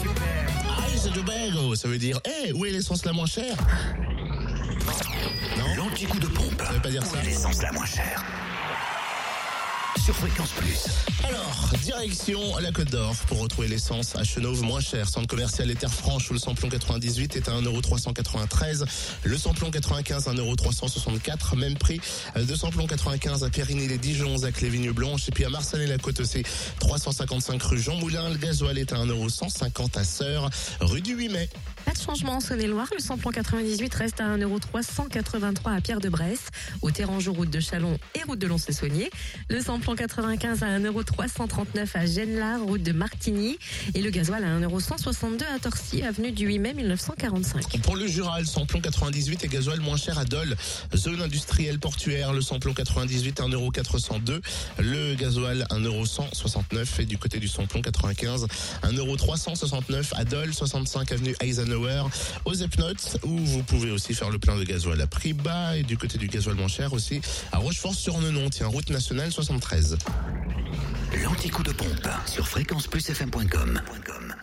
super. Ah, c'est du bagel. Ça veut dire, hé, où est l'essence la moins chère? Non? L'anti-coup de pompe. Ça veut pas dire ça? L'essence la moins chère? Sur Fréquence Plus. Alors, direction la Côte d'Or pour retrouver l'essence à Chenauve moins cher. Centre commercial Les Terres Franches où le samplon 98 est à 1,393€. Le samplon 95 1,364€. Même prix de samplon 95 à Périgny-les-Dijon, à Clévigne-Blanche. Et puis à Marsanne-la-Côte aussi, 355 rue Jean Moulin. Le gasoil est à 1,150€ à Sœur, rue du 8 mai. Changement en Saône-et-Loire. Le samplon 98 reste à 1,383€ à Pierre-de-Bresse, au Terrangeau, route de Chalon et route de Lons-le-Saunier. Le samplon 95 à 1,339€ à Genlard, route de Martigny. Et le gasoil à 1,162€ à Torcy, avenue du 8 mai 1945. Pour le Jura, le samplon 98 et gasoil moins cher à Dole. Zone industrielle portuaire, le samplon 98 1,402€. Le gasoil 1,169€ et du côté du samplon 95 1,369€ à Dole, 65 avenue Eisenhower. Aux Epnotes, où vous pouvez aussi faire le plein de gasoil à prix bas et du côté du gasoil moins cher aussi à Rochefort-sur-Nenon, tiens, route nationale 73. L'anti-coup de pompe sur fréquenceplusfm.com. Fréquence Plus